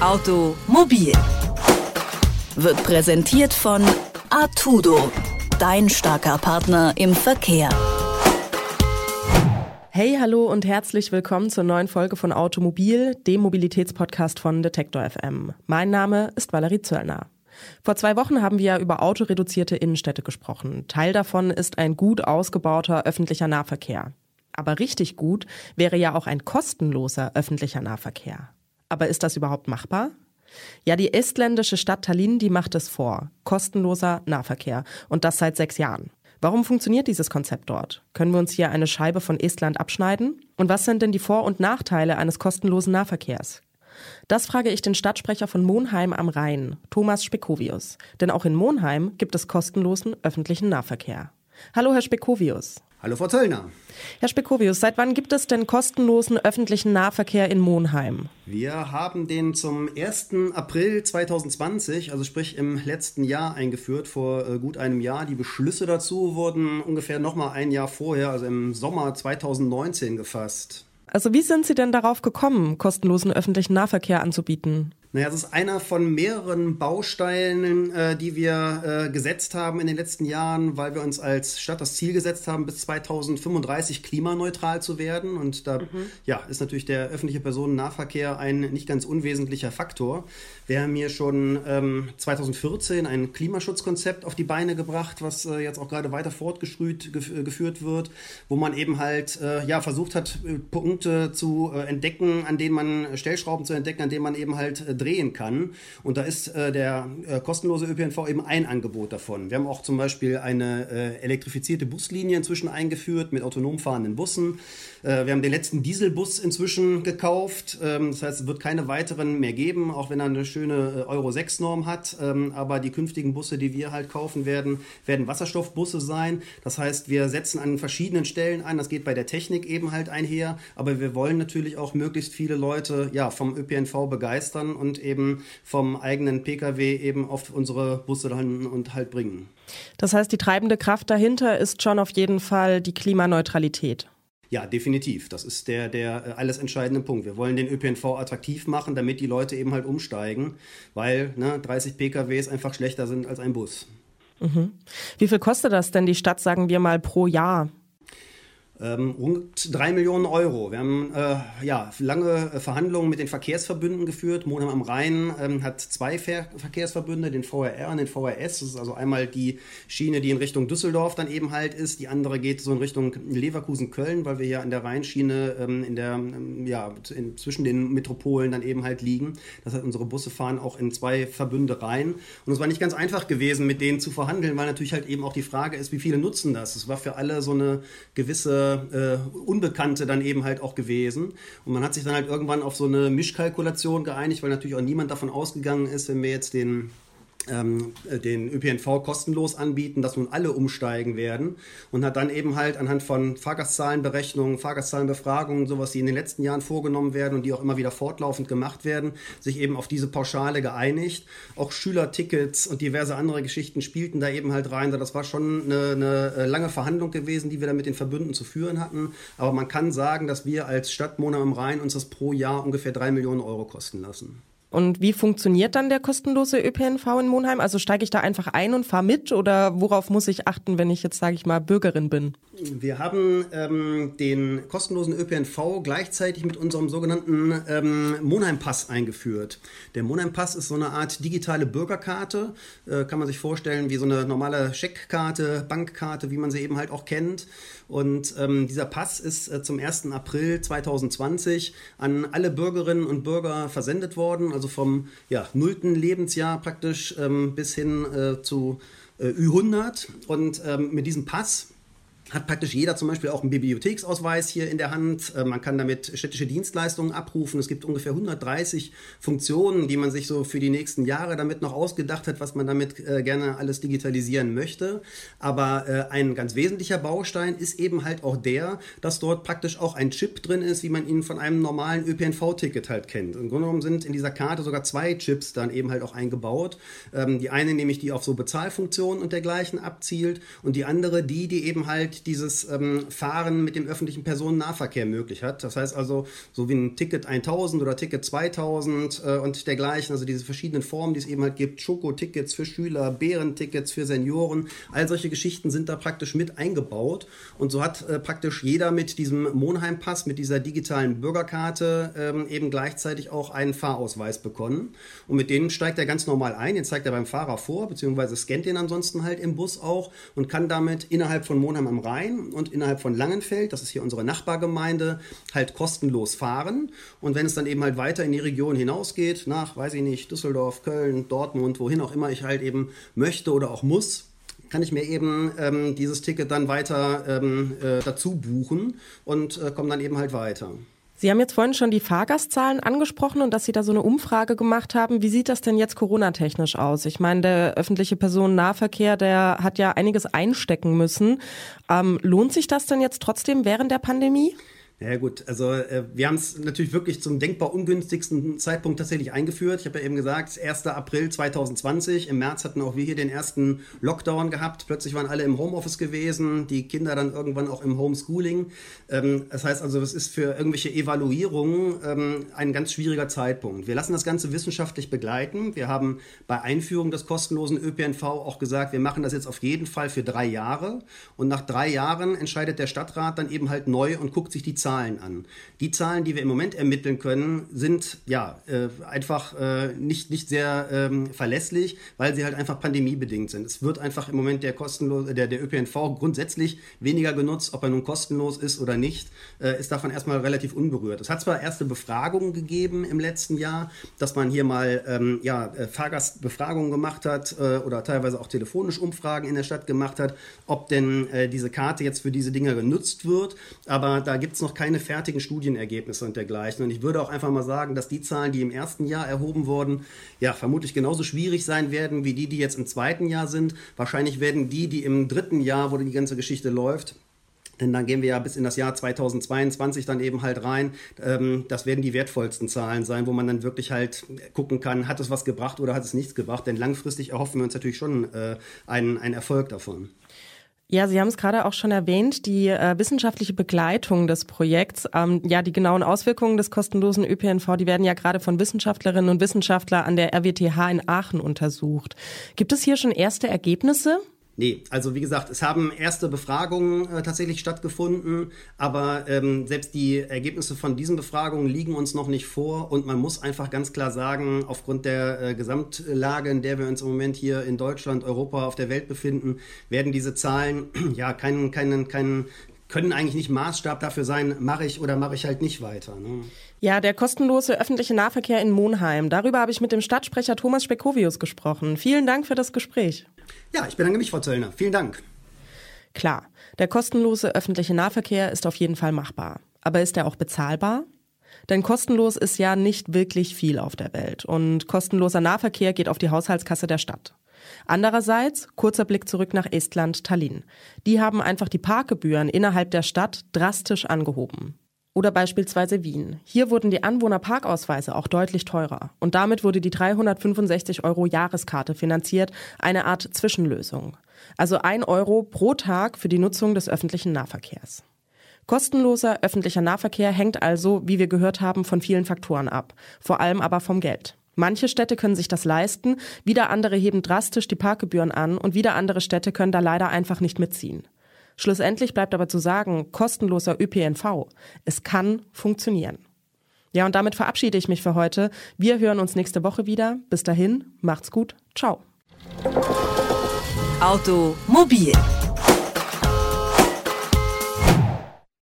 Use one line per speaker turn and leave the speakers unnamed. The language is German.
Automobil wird präsentiert von Artudo, dein starker Partner im Verkehr.
Hey, hallo und herzlich willkommen zur neuen Folge von Automobil, dem Mobilitätspodcast von Detektor FM. Mein Name ist Valerie Zöllner. Vor zwei Wochen haben wir über autoreduzierte Innenstädte gesprochen. Teil davon ist ein gut ausgebauter öffentlicher Nahverkehr. Aber richtig gut wäre ja auch ein kostenloser öffentlicher Nahverkehr. Aber ist das überhaupt machbar? Ja, die estländische Stadt Tallinn, die macht es vor. Kostenloser Nahverkehr. Und das seit sechs Jahren. Warum funktioniert dieses Konzept dort? Können wir uns hier eine Scheibe von Estland abschneiden? Und was sind denn die Vor- und Nachteile eines kostenlosen Nahverkehrs? Das frage ich den Stadtsprecher von Monheim am Rhein, Thomas Spekovius. Denn auch in Monheim gibt es kostenlosen öffentlichen Nahverkehr. Hallo, Herr Spekovius.
Hallo, Frau Zöllner.
Herr Spekovius, seit wann gibt es denn kostenlosen öffentlichen Nahverkehr in Monheim?
Wir haben den zum 1. April 2020, also sprich im letzten Jahr eingeführt, vor äh, gut einem Jahr. Die Beschlüsse dazu wurden ungefähr nochmal ein Jahr vorher, also im Sommer 2019 gefasst.
Also wie sind Sie denn darauf gekommen, kostenlosen öffentlichen Nahverkehr anzubieten?
Naja, es ist einer von mehreren Bausteinen, äh, die wir äh, gesetzt haben in den letzten Jahren, weil wir uns als Stadt das Ziel gesetzt haben, bis 2035 klimaneutral zu werden. Und da mhm. ja, ist natürlich der öffentliche Personennahverkehr ein nicht ganz unwesentlicher Faktor. Wir haben hier schon ähm, 2014 ein Klimaschutzkonzept auf die Beine gebracht, was äh, jetzt auch gerade weiter fortgeschrüht gef äh, geführt wird, wo man eben halt äh, ja, versucht hat, äh, Punkte zu entdecken, an denen man Stellschrauben zu entdecken, an denen man eben halt drehen kann. Und da ist äh, der äh, kostenlose ÖPNV eben ein Angebot davon. Wir haben auch zum Beispiel eine äh, elektrifizierte Buslinie inzwischen eingeführt mit autonom fahrenden Bussen. Äh, wir haben den letzten Dieselbus inzwischen gekauft. Ähm, das heißt, es wird keine weiteren mehr geben, auch wenn er eine schöne äh, Euro 6 Norm hat. Ähm, aber die künftigen Busse, die wir halt kaufen werden, werden Wasserstoffbusse sein. Das heißt, wir setzen an verschiedenen Stellen an. Das geht bei der Technik eben halt einher. Aber wir wollen natürlich auch möglichst viele Leute ja, vom ÖPNV begeistern und eben vom eigenen Pkw eben auf unsere Busse dann und halt bringen.
Das heißt, die treibende Kraft dahinter ist schon auf jeden Fall die Klimaneutralität.
Ja, definitiv. Das ist der, der äh, alles entscheidende Punkt. Wir wollen den ÖPNV attraktiv machen, damit die Leute eben halt umsteigen, weil ne, 30 PKWs einfach schlechter sind als ein Bus.
Mhm. Wie viel kostet das denn die Stadt, sagen wir mal, pro Jahr?
Ähm, rund drei Millionen Euro. Wir haben äh, ja, lange äh, Verhandlungen mit den Verkehrsverbünden geführt. Monheim am Rhein ähm, hat zwei Ver Verkehrsverbünde, den VRR und den VRS. Das ist also einmal die Schiene, die in Richtung Düsseldorf dann eben halt ist. Die andere geht so in Richtung Leverkusen-Köln, weil wir hier an der Rheinschiene ähm, in der, ähm, ja, in, zwischen den Metropolen dann eben halt liegen. Das heißt, unsere Busse fahren auch in zwei Verbünde rein. Und es war nicht ganz einfach gewesen, mit denen zu verhandeln, weil natürlich halt eben auch die Frage ist, wie viele nutzen das. Es war für alle so eine gewisse äh, Unbekannte dann eben halt auch gewesen. Und man hat sich dann halt irgendwann auf so eine Mischkalkulation geeinigt, weil natürlich auch niemand davon ausgegangen ist, wenn wir jetzt den ähm, den ÖPNV kostenlos anbieten, dass nun alle umsteigen werden und hat dann eben halt anhand von Fahrgastzahlenberechnungen, Fahrgastzahlenbefragungen, sowas, die in den letzten Jahren vorgenommen werden und die auch immer wieder fortlaufend gemacht werden, sich eben auf diese Pauschale geeinigt. Auch Schülertickets und diverse andere Geschichten spielten da eben halt rein. Das war schon eine, eine äh, lange Verhandlung gewesen, die wir da mit den Verbünden zu führen hatten. Aber man kann sagen, dass wir als Stadt Monau am Rhein uns das pro Jahr ungefähr drei Millionen Euro kosten lassen.
Und wie funktioniert dann der kostenlose ÖPNV in Monheim? Also steige ich da einfach ein und fahre mit oder worauf muss ich achten, wenn ich jetzt, sage ich mal, Bürgerin bin?
Wir haben ähm, den kostenlosen ÖPNV gleichzeitig mit unserem sogenannten ähm, Monheim-Pass eingeführt. Der Monheim-Pass ist so eine Art digitale Bürgerkarte, äh, kann man sich vorstellen wie so eine normale Scheckkarte, Bankkarte, wie man sie eben halt auch kennt. Und ähm, dieser Pass ist äh, zum 1. April 2020 an alle Bürgerinnen und Bürger versendet worden, also vom ja, nullten Lebensjahr praktisch ähm, bis hin äh, zu äh, Ü100. Und ähm, mit diesem Pass hat praktisch jeder zum Beispiel auch einen Bibliotheksausweis hier in der Hand. Äh, man kann damit städtische Dienstleistungen abrufen. Es gibt ungefähr 130 Funktionen, die man sich so für die nächsten Jahre damit noch ausgedacht hat, was man damit äh, gerne alles digitalisieren möchte. Aber äh, ein ganz wesentlicher Baustein ist eben halt auch der, dass dort praktisch auch ein Chip drin ist, wie man ihn von einem normalen ÖPNV-Ticket halt kennt. Im Grunde genommen sind in dieser Karte sogar zwei Chips dann eben halt auch eingebaut. Ähm, die eine nämlich, die auf so Bezahlfunktionen und dergleichen abzielt und die andere, die, die eben halt dieses ähm, Fahren mit dem öffentlichen Personennahverkehr möglich hat. Das heißt also, so wie ein Ticket 1000 oder Ticket 2000 äh, und dergleichen, also diese verschiedenen Formen, die es eben halt gibt, Schokotickets für Schüler, Bärentickets für Senioren, all solche Geschichten sind da praktisch mit eingebaut. Und so hat äh, praktisch jeder mit diesem Monheimpass, mit dieser digitalen Bürgerkarte ähm, eben gleichzeitig auch einen Fahrausweis bekommen. Und mit denen steigt er ganz normal ein, den zeigt er beim Fahrer vor, beziehungsweise scannt den ansonsten halt im Bus auch und kann damit innerhalb von Monheim am Rhein und innerhalb von Langenfeld, das ist hier unsere Nachbargemeinde, halt kostenlos fahren. Und wenn es dann eben halt weiter in die Region hinausgeht, nach, weiß ich nicht, Düsseldorf, Köln, Dortmund, wohin auch immer ich halt eben möchte oder auch muss, kann ich mir eben ähm, dieses Ticket dann weiter ähm, äh, dazu buchen und äh, komme dann eben halt weiter.
Sie haben jetzt vorhin schon die Fahrgastzahlen angesprochen und dass Sie da so eine Umfrage gemacht haben. Wie sieht das denn jetzt Corona-technisch aus? Ich meine, der öffentliche Personennahverkehr, der hat ja einiges einstecken müssen. Ähm, lohnt sich das denn jetzt trotzdem während der Pandemie?
Ja gut, also äh, wir haben es natürlich wirklich zum denkbar ungünstigsten Zeitpunkt tatsächlich eingeführt. Ich habe ja eben gesagt, 1. April 2020. Im März hatten auch wir hier den ersten Lockdown gehabt. Plötzlich waren alle im Homeoffice gewesen, die Kinder dann irgendwann auch im Homeschooling. Ähm, das heißt also, es ist für irgendwelche Evaluierungen ähm, ein ganz schwieriger Zeitpunkt. Wir lassen das Ganze wissenschaftlich begleiten. Wir haben bei Einführung des kostenlosen ÖPNV auch gesagt, wir machen das jetzt auf jeden Fall für drei Jahre. Und nach drei Jahren entscheidet der Stadtrat dann eben halt neu und guckt sich die Zahlen Zahlen an. Die Zahlen, die wir im Moment ermitteln können, sind ja äh, einfach äh, nicht, nicht sehr ähm, verlässlich, weil sie halt einfach pandemiebedingt sind. Es wird einfach im Moment der kostenlos, der, der ÖPNV grundsätzlich weniger genutzt, ob er nun kostenlos ist oder nicht, äh, ist davon erstmal relativ unberührt. Es hat zwar erste Befragungen gegeben im letzten Jahr, dass man hier mal ähm, ja, äh, Fahrgastbefragungen gemacht hat äh, oder teilweise auch telefonisch Umfragen in der Stadt gemacht hat, ob denn äh, diese Karte jetzt für diese Dinge genutzt wird. Aber da gibt es noch keine fertigen Studienergebnisse und dergleichen. Und ich würde auch einfach mal sagen, dass die Zahlen, die im ersten Jahr erhoben wurden, ja, vermutlich genauso schwierig sein werden wie die, die jetzt im zweiten Jahr sind. Wahrscheinlich werden die, die im dritten Jahr, wo die ganze Geschichte läuft, denn dann gehen wir ja bis in das Jahr 2022 dann eben halt rein. Ähm, das werden die wertvollsten Zahlen sein, wo man dann wirklich halt gucken kann, hat es was gebracht oder hat es nichts gebracht. Denn langfristig erhoffen wir uns natürlich schon äh, einen, einen Erfolg davon.
Ja, Sie haben es gerade auch schon erwähnt, die äh, wissenschaftliche Begleitung des Projekts. Ähm, ja, die genauen Auswirkungen des kostenlosen ÖPNV, die werden ja gerade von Wissenschaftlerinnen und Wissenschaftlern an der RWTH in Aachen untersucht. Gibt es hier schon erste Ergebnisse?
Nee, also wie gesagt, es haben erste Befragungen äh, tatsächlich stattgefunden, aber ähm, selbst die Ergebnisse von diesen Befragungen liegen uns noch nicht vor und man muss einfach ganz klar sagen, aufgrund der äh, Gesamtlage, in der wir uns im Moment hier in Deutschland, Europa, auf der Welt befinden, werden diese Zahlen ja keinen, keinen, keinen können eigentlich nicht Maßstab dafür sein, mache ich oder mache ich halt nicht weiter. Ne?
Ja, der kostenlose öffentliche Nahverkehr in Monheim. Darüber habe ich mit dem Stadtsprecher Thomas Spekovius gesprochen. Vielen Dank für das Gespräch.
Ja, ich bedanke mich, Frau Zöllner. Vielen Dank.
Klar, der kostenlose öffentliche Nahverkehr ist auf jeden Fall machbar. Aber ist er auch bezahlbar? Denn kostenlos ist ja nicht wirklich viel auf der Welt. Und kostenloser Nahverkehr geht auf die Haushaltskasse der Stadt. Andererseits, kurzer Blick zurück nach Estland, Tallinn. Die haben einfach die Parkgebühren innerhalb der Stadt drastisch angehoben. Oder beispielsweise Wien. Hier wurden die Anwohnerparkausweise auch deutlich teurer. Und damit wurde die 365 Euro Jahreskarte finanziert, eine Art Zwischenlösung. Also ein Euro pro Tag für die Nutzung des öffentlichen Nahverkehrs. Kostenloser öffentlicher Nahverkehr hängt also, wie wir gehört haben, von vielen Faktoren ab, vor allem aber vom Geld. Manche Städte können sich das leisten, wieder andere heben drastisch die Parkgebühren an und wieder andere Städte können da leider einfach nicht mitziehen. Schlussendlich bleibt aber zu sagen, kostenloser ÖPNV, es kann funktionieren. Ja, und damit verabschiede ich mich für heute. Wir hören uns nächste Woche wieder. Bis dahin, macht's gut. Ciao.
Automobil